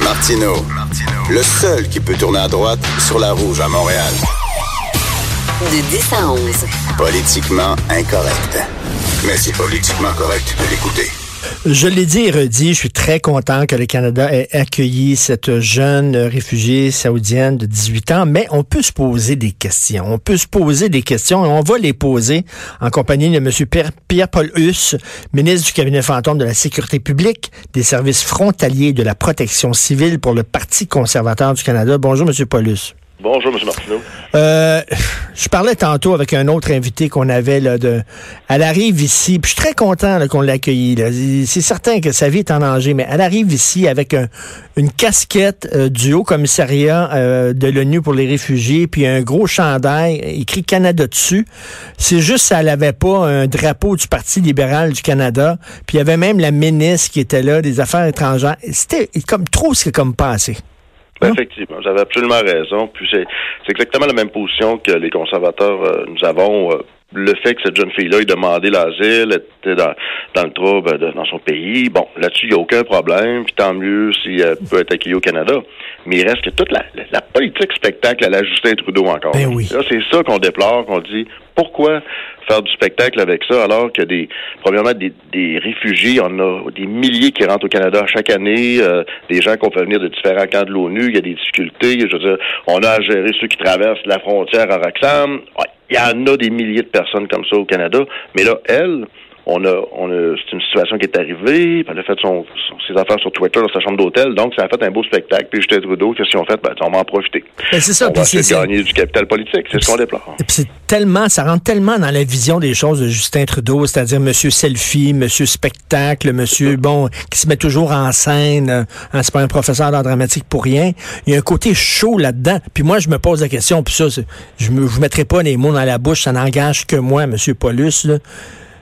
Martino. Le seul qui peut tourner à droite sur la rouge à Montréal. De 10 à 11. Politiquement incorrect. Mais c'est politiquement correct de l'écouter. Je l'ai dit et redit, je suis très content que le Canada ait accueilli cette jeune réfugiée saoudienne de 18 ans, mais on peut se poser des questions. On peut se poser des questions et on va les poser en compagnie de M. Pierre-Paul Huss, ministre du cabinet fantôme de la Sécurité publique, des services frontaliers de la protection civile pour le Parti conservateur du Canada. Bonjour, M. Paulus. Bonjour, M. Martineau. Euh, je parlais tantôt avec un autre invité qu'on avait. Là, de, elle arrive ici, puis je suis très content qu'on l'ait accueillie. C'est certain que sa vie est en danger, mais elle arrive ici avec un, une casquette euh, du Haut Commissariat euh, de l'ONU pour les réfugiés, puis un gros chandail écrit Canada dessus. C'est juste qu'elle n'avait pas un drapeau du Parti libéral du Canada, puis il y avait même la ministre qui était là, des Affaires étrangères. C'était comme trop ce qui est comme passé. Ben, effectivement, j'avais absolument raison. Puis c'est exactement la même position que les conservateurs euh, nous avons. Euh, le fait que cette jeune fille-là ait demandé l'asile, était dans, dans le trouble dans son pays, bon, là-dessus, il n'y a aucun problème, puis tant mieux si elle peut être accueillie au Canada. Mais il reste que toute la, la politique spectacle à la Justin Trudeau encore. Ben oui. Là, c'est ça qu'on déplore, qu'on dit pourquoi faire du spectacle avec ça alors que des premièrement des, des réfugiés, on a des milliers qui rentrent au Canada chaque année, euh, des gens qu'on fait venir de différents camps de l'ONU, il y a des difficultés, je veux dire, on a à gérer ceux qui traversent la frontière à Roxham. Il y en a des milliers de personnes comme ça au Canada, mais là, elle, on a, on a c'est une situation qui est arrivée, elle a fait son, ses affaires sur Twitter dans sa chambre d'hôtel, donc ça a fait un beau spectacle. Puis Justin Trudeau, qu'est-ce qu'ils ont fait? Ben, on va en profiter. Ben, c'est ça. On va de gagner du capital politique, c'est ce qu'on déplore. Et puis c'est tellement, ça rentre tellement dans la vision des choses de Justin Trudeau, c'est-à-dire Monsieur Selfie, Monsieur Spectacle, Monsieur, bon, qui se met toujours en scène, hein, c'est pas un professeur d'art dramatique pour rien. Il y a un côté chaud là-dedans. Puis moi, je me pose la question, puis ça, je me, je vous mettrai pas les mots dans la bouche, ça n'engage que moi, Monsieur Paulus, là.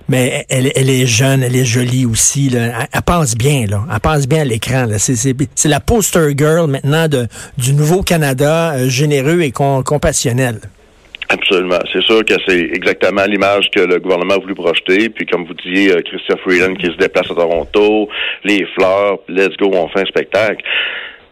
Mais elle, est jeune, elle est jolie aussi. Elle, elle passe bien, là. Elle passe bien à l'écran. C'est la poster girl maintenant du nouveau Canada, euh, généreux et compassionnel. Absolument. C'est sûr que c'est exactement l'image que le gouvernement a voulu projeter. Puis comme vous disiez, euh, Christian Freeland qui se déplace à Toronto, les fleurs, let's go, on fait un spectacle.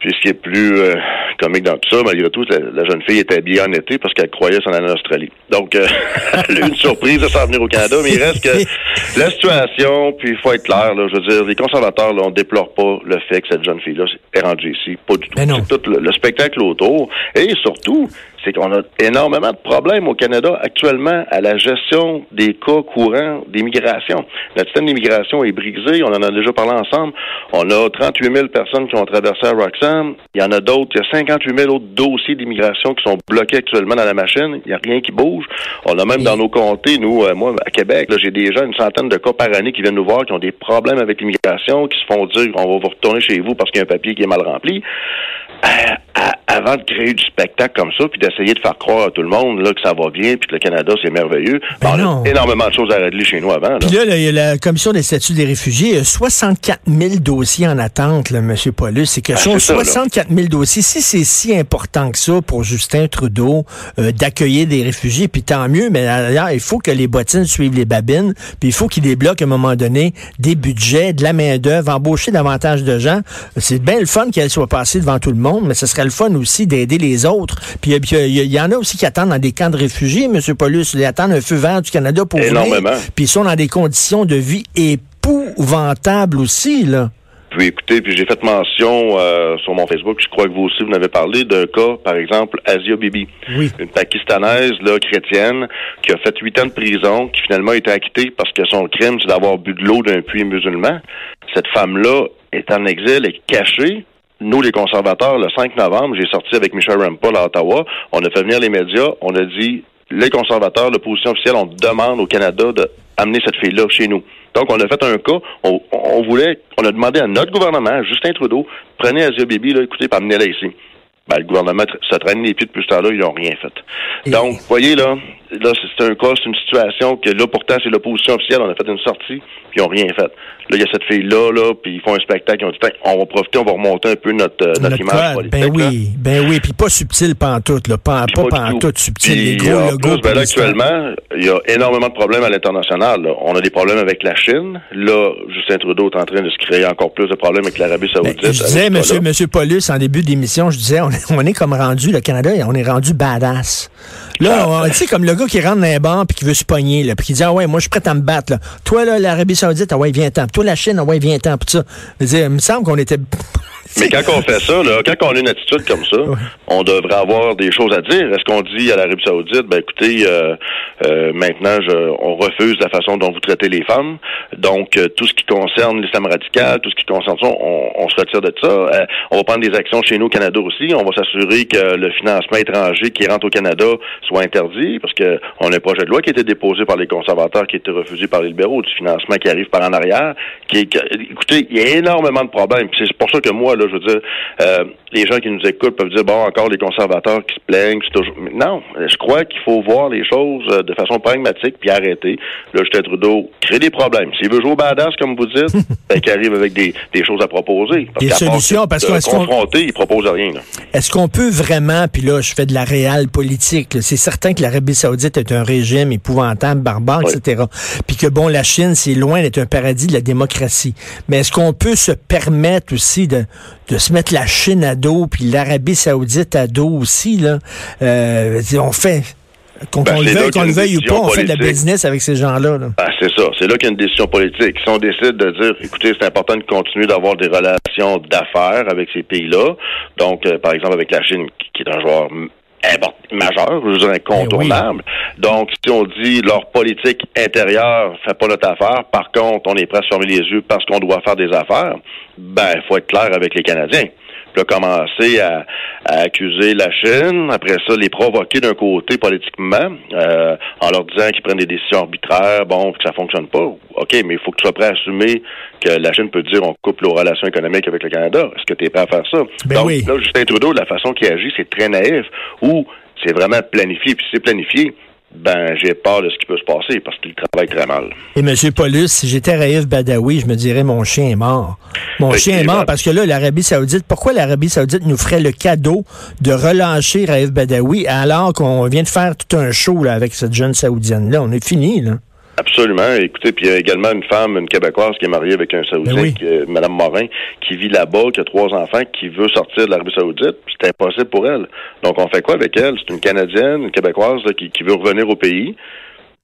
Puis ce qui est plus euh, comique dans tout ça, malgré tout, la, la jeune fille était habillée en été parce qu'elle croyait s'en aller en Australie. Donc, euh, elle a eu une surprise de s'en venir au Canada, mais il reste que la situation, puis il faut être clair, là, je veux dire, les conservateurs, là, on déplore pas le fait que cette jeune fille-là est rendue ici. Pas du tout. C'est tout le, le spectacle autour. Et surtout, c'est qu'on a énormément de problèmes au Canada actuellement à la gestion des cas courants d'immigration. Notre système d'immigration est brisé, on en a déjà parlé ensemble. On a 38 000 personnes qui ont traversé à Roxham. Il y en a d'autres, il y a 58 000 autres dossiers d'immigration qui sont bloqués actuellement dans la machine. Il n'y a rien qui bouge. On a même dans nos comtés, nous, euh, moi, à Québec, j'ai déjà une centaine de cas par année qui viennent nous voir, qui ont des problèmes avec l'immigration, qui se font dire on va vous retourner chez vous parce qu'il y a un papier qui est mal rempli. Euh, avant de créer du spectacle comme ça, puis d'essayer de faire croire à tout le monde là, que ça va bien, puis que le Canada, c'est merveilleux, ben on a énormément de choses à régler chez nous avant. Là. Puis là, là, il y a la Commission des statuts des réfugiés, a 64 000 dossiers en attente, là, M. Paulus. C'est quelque chose, là. 64 000 dossiers. Si c'est si important que ça pour Justin Trudeau euh, d'accueillir des réfugiés, puis tant mieux, mais d'ailleurs, il faut que les bottines suivent les babines, puis il faut qu'il débloque à un moment donné des budgets, de la main-d'œuvre, embaucher davantage de gens. C'est bien le fun qu'elle soit passée devant tout le monde, mais ce serait le fun aussi d'aider les autres. Puis puis, il y, il y en a aussi qui attendent dans des camps de réfugiés, M. Paulus. Ils attendent un feu vert du Canada pour venir. Énormément. Puis ils sont dans des conditions de vie épouvantables aussi, là. Puis écoutez, puis j'ai fait mention euh, sur mon Facebook, je crois que vous aussi vous en avez parlé d'un cas, par exemple, Asia Bibi, Oui. une pakistanaise là chrétienne qui a fait huit ans de prison, qui finalement a été acquittée parce que son crime c'est d'avoir bu de l'eau d'un puits musulman. Cette femme-là est en exil, est cachée. Nous, les conservateurs, le 5 novembre, j'ai sorti avec Michel Rampol à Ottawa. On a fait venir les médias. On a dit, les conservateurs, l'opposition officielle, on demande au Canada d'amener cette fille-là chez nous. Donc, on a fait un cas, on, on voulait, on a demandé à notre gouvernement, à Justin Trudeau, prenez Asia Bibi, là, écoutez, amenez-la ici. Ben, le gouvernement se traîne les pieds depuis ce temps-là, ils n'ont rien fait. Donc, vous voyez, là, là, c'est un cas, c'est une situation que là, pourtant, c'est l'opposition officielle, on a fait une sortie, puis ils n'ont rien fait. Là, il y a cette fille-là, là, puis ils font un spectacle, ils ont dit, on va profiter, on va remonter un peu notre, euh, notre, Notre image politique. ben là. oui, ben oui, puis pas subtil pantoute, là, pas, pas Pas pantoute subtil, les gros en logos. plus, ben là, actuellement, il y a énormément de problèmes à l'international. On a des problèmes avec la Chine. Là, Justin Trudeau est en train de se créer encore plus de problèmes avec l'Arabie Ben, Saoudite. je disais, monsieur, monsieur Paulus, en début d'émission, je disais, on est, on est comme rendu, le Canada, on est rendu badass. Là, on- tu sais, comme le gars qui rentre dans un bar puis qui veut se pogner, là, puis qui dit, ah ouais, moi, je suis prêt à me battre, là. Toi, là, l'Arabie Saoudite, ah ouais, viens-t'en. Toi, la Chine, ah ouais, viens-t'en, puis ça. Il me semble qu'on était... Mais quand on fait ça, là, quand on a une attitude comme ça, on devrait avoir des choses à dire. Est-ce qu'on dit à l'Arabie Saoudite, ben écoutez, euh, euh, maintenant, je, on refuse la façon dont vous traitez les femmes. Donc, euh, tout ce qui concerne l'islam radical, tout ce qui concerne ça, on, on se retire de ça. Euh, on va prendre des actions chez nous au Canada aussi. On va s'assurer que le financement étranger qui rentre au Canada soit interdit, parce que on a un projet de loi qui a été déposé par les conservateurs, qui a été refusé par les libéraux, du financement qui arrive par en arrière. Qui est, écoutez, il y a énormément de problèmes. C'est pour ça que moi, là, je veux dire, euh, les gens qui nous écoutent peuvent dire, bon, encore les conservateurs qui se plaignent, c'est toujours... Mais non, je crois qu'il faut voir les choses euh, de façon pragmatique puis arrêter. Là, Justin Trudeau crée des problèmes. S'il veut jouer au badass, comme vous dites, ben, qu'il arrive avec des, des choses à proposer. Parce Des solutions, parce qu'on- est-ce qu'on- confronter, il propose rien. Est-ce qu'on peut vraiment, puis là, je fais de la réelle politique, c'est certain que l'Arabie saoudite est un régime épouvantable, barbare, Oui. etc. Puis que, bon, la Chine, c'est loin d'être un paradis de la démocratie. Mais est-ce qu'on peut se permettre aussi de, de se mettre la Chine à dos, puis l'Arabie saoudite à dos aussi, là? Euh, on fait... Qu'on Ben, le là veuille, qu'on le veuille ou pas, on fait de la business avec ces gens-là. là. Ah, c'est ça. C'est là qu'il y a une décision politique. Si on décide de dire, écoutez, c'est important de continuer d'avoir des relations d'affaires avec ces pays-là, donc, euh, par exemple, avec la Chine, qui, est un joueur majeur, je veux dire incontournable. Donc, si on dit leur politique intérieure fait pas notre affaire, par contre, on est prêt à se fermer les yeux parce qu'on doit faire des affaires, ben, il faut être clair avec les Canadiens. Puis commencer à, à accuser la Chine, après ça, les provoquer d'un côté politiquement, euh, en leur disant qu'ils prennent des décisions arbitraires, bon, que ça fonctionne pas. OK, mais il faut que tu sois prêt à assumer que la Chine peut dire on coupe nos relations économiques avec le Canada. Est-ce que tu es prêt à faire ça? Ben Donc, oui. là, Justin Trudeau, la façon qu'il agit, c'est très naïf, ou c'est vraiment planifié. Puis c'est planifié, ben, j'ai peur de ce qui peut se passer parce qu'il travaille très mal. Et M. Paulus, si j'étais Raif Badawi, je me dirais mon chien est mort. Mon chien est mort parce que là, l'Arabie Saoudite, pourquoi l'Arabie Saoudite nous ferait le cadeau de relâcher Raif Badawi alors qu'on vient de faire tout un show là, avec cette jeune Saoudienne-là? On est fini, là. Absolument. Écoutez, puis il y a également une femme, une Québécoise qui est mariée avec un Saoudien, Ben oui. euh, Madame Morin, qui vit là-bas, qui a trois enfants, qui veut sortir de l'Arabie Saoudite. C'est impossible pour elle. Donc, on fait quoi avec elle? C'est une Canadienne, une Québécoise là, qui, qui veut revenir au pays.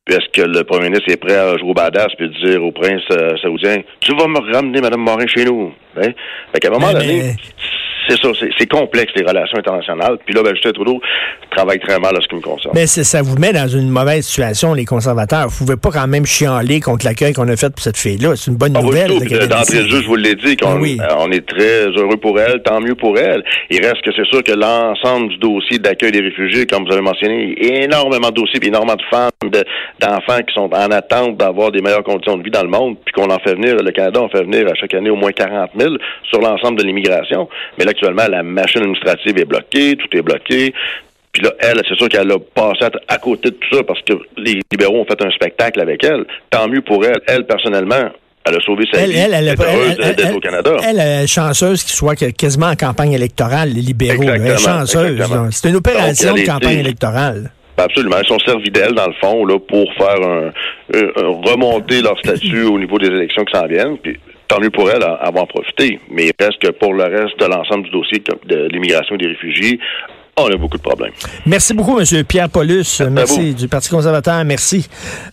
Puis est-ce que le premier ministre est prêt à jouer au badass puis dire au prince euh, saoudien Tu vas me ramener Madame Morin chez nous? Hein? Fait qu'à un moment Mais- donné, mais- c'est ça, c'est- complexe les relations internationales. Puis là, ben, Justin Trudeau travaille très mal à ce qui me concerne. Mais c'est- ça vous met dans une mauvaise situation, les conservateurs. Vous pouvez pas quand même chialer contre l'accueil qu'on a fait pour cette fille-là. C'est une bonne Ah, nouvelle. D'entrée de jeu, je vous l'ai dit, qu'on Ah oui. euh, on est très heureux pour elle, tant mieux pour elle. Il reste que c'est sûr que l'ensemble du dossier d'accueil des réfugiés, comme vous avez mentionné, il y a énormément de dossiers, puis énormément de femmes, de- d'enfants qui sont en attente d'avoir des meilleures conditions de vie dans le monde, puis qu'on en fait venir, le Canada en fait venir à chaque année au moins 40 000 sur l'ensemble de l'immigration. Mais là, actuellement, la machine administrative est bloquée, tout est bloqué. Puis là, elle, c'est sûr qu'elle a passé à, côté de tout ça parce que les libéraux ont fait un spectacle avec elle. Tant mieux pour elle. Elle, personnellement, elle a sauvé sa Elle, vie. elle, elle, elle, au Canada. elle, est chanceuse qu'il soit quasiment en campagne électorale, les libéraux. Elle est chanceuse. C'est une opération Donc, de campagne électorale. Absolument. Ils sont servis d'elle, dans le fond, là, pour faire un, un- un- remonter leur statut au niveau des élections qui s'en viennent. Puis tant mieux pour elle à, à en profiter. Mais il reste que pour le reste de l'ensemble du dossier de l'immigration et des réfugiés, on a beaucoup de problèmes. Merci beaucoup, M. Pierre Paulus. Merci du Parti conservateur. Merci.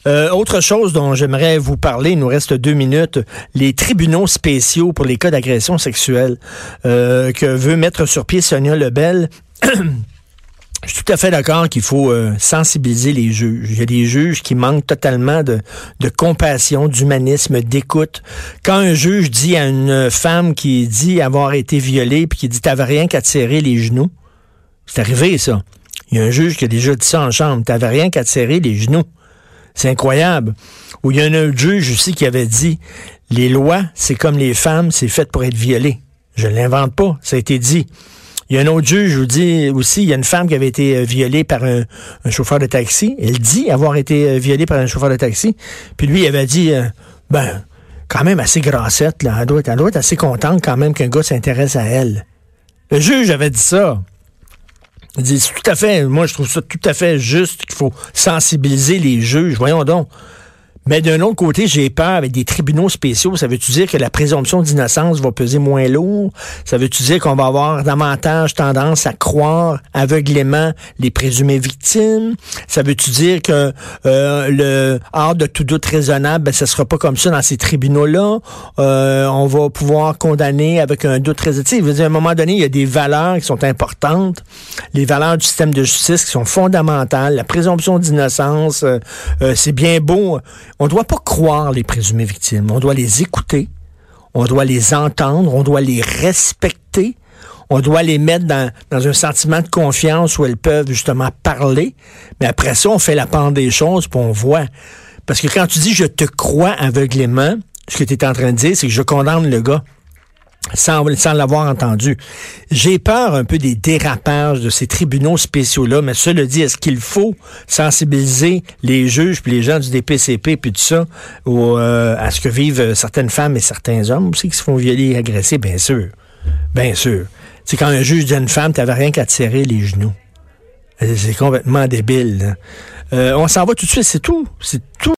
Euh, autre chose dont j'aimerais vous parler, il nous reste deux minutes, les tribunaux spéciaux pour les cas d'agression sexuelle euh, que veut mettre sur pied Sonia Lebel. Je suis tout à fait d'accord qu'il faut euh, sensibiliser les juges. Il y a des juges qui manquent totalement de, compassion, d'humanisme, d'écoute. Quand un juge dit à une femme qui dit avoir été violée, puis qui dit t'avais rien qu'à te serrer les genoux, c'est arrivé ça. Il y a un juge qui a déjà dit ça en chambre, t'avais rien qu'à te serrer les genoux. C'est incroyable. Où il y a un autre juge aussi qui avait dit, les lois, c'est comme les femmes, c'est fait pour être violées. Je ne l'invente pas, ça a été dit. Il y a un autre juge vous dit aussi, il y a une femme qui avait été euh, violée par un, chauffeur de taxi. Elle dit avoir été euh, violée par un chauffeur de taxi. Puis lui, il avait dit, euh, ben, quand même assez grassette, là. Elle doit, être, assez contente quand même qu'un gars s'intéresse à elle. Le juge avait dit ça. Il dit, tout à fait, moi je trouve ça tout à fait juste qu'il faut sensibiliser les juges. Voyons donc. Mais d'un autre côté, j'ai peur avec des tribunaux spéciaux. Ça veut-tu dire que la présomption d'innocence va peser moins lourd? Ça veut-tu dire qu'on va avoir davantage tendance à croire aveuglément les présumées victimes? Ça veut-tu dire que euh, le hors de tout doute raisonnable, ben, ce sera pas comme ça dans ces tribunaux-là? Euh, on va pouvoir condamner avec un doute raisonnable. dire, à un moment donné, il y a des valeurs qui sont importantes, les valeurs du système de justice qui sont fondamentales. La présomption d'innocence, euh, c'est bien beau on ne doit pas croire les présumées victimes. On doit les écouter. On doit les entendre. On doit les respecter. On doit les mettre dans, un sentiment de confiance où elles peuvent justement parler. Mais après ça, on fait la part des choses, puis on voit. Parce que quand tu dis je te crois aveuglément, ce que tu es en train de dire, c'est que je condamne le gars sans, l'avoir entendu. J'ai peur un peu des dérapages de ces tribunaux spéciaux-là, mais cela dit, est-ce qu'il faut sensibiliser les juges puis les gens du DPCP puis tout ça euh, à ce que vivent certaines femmes et certains hommes aussi qui se font violer et agresser? Bien sûr. Bien sûr. C'est quand un juge dit à une femme, t'avais rien qu'à te serrer les genoux. C'est complètement débile. Euh, on s'en va tout de suite, c'est tout. C'est tout.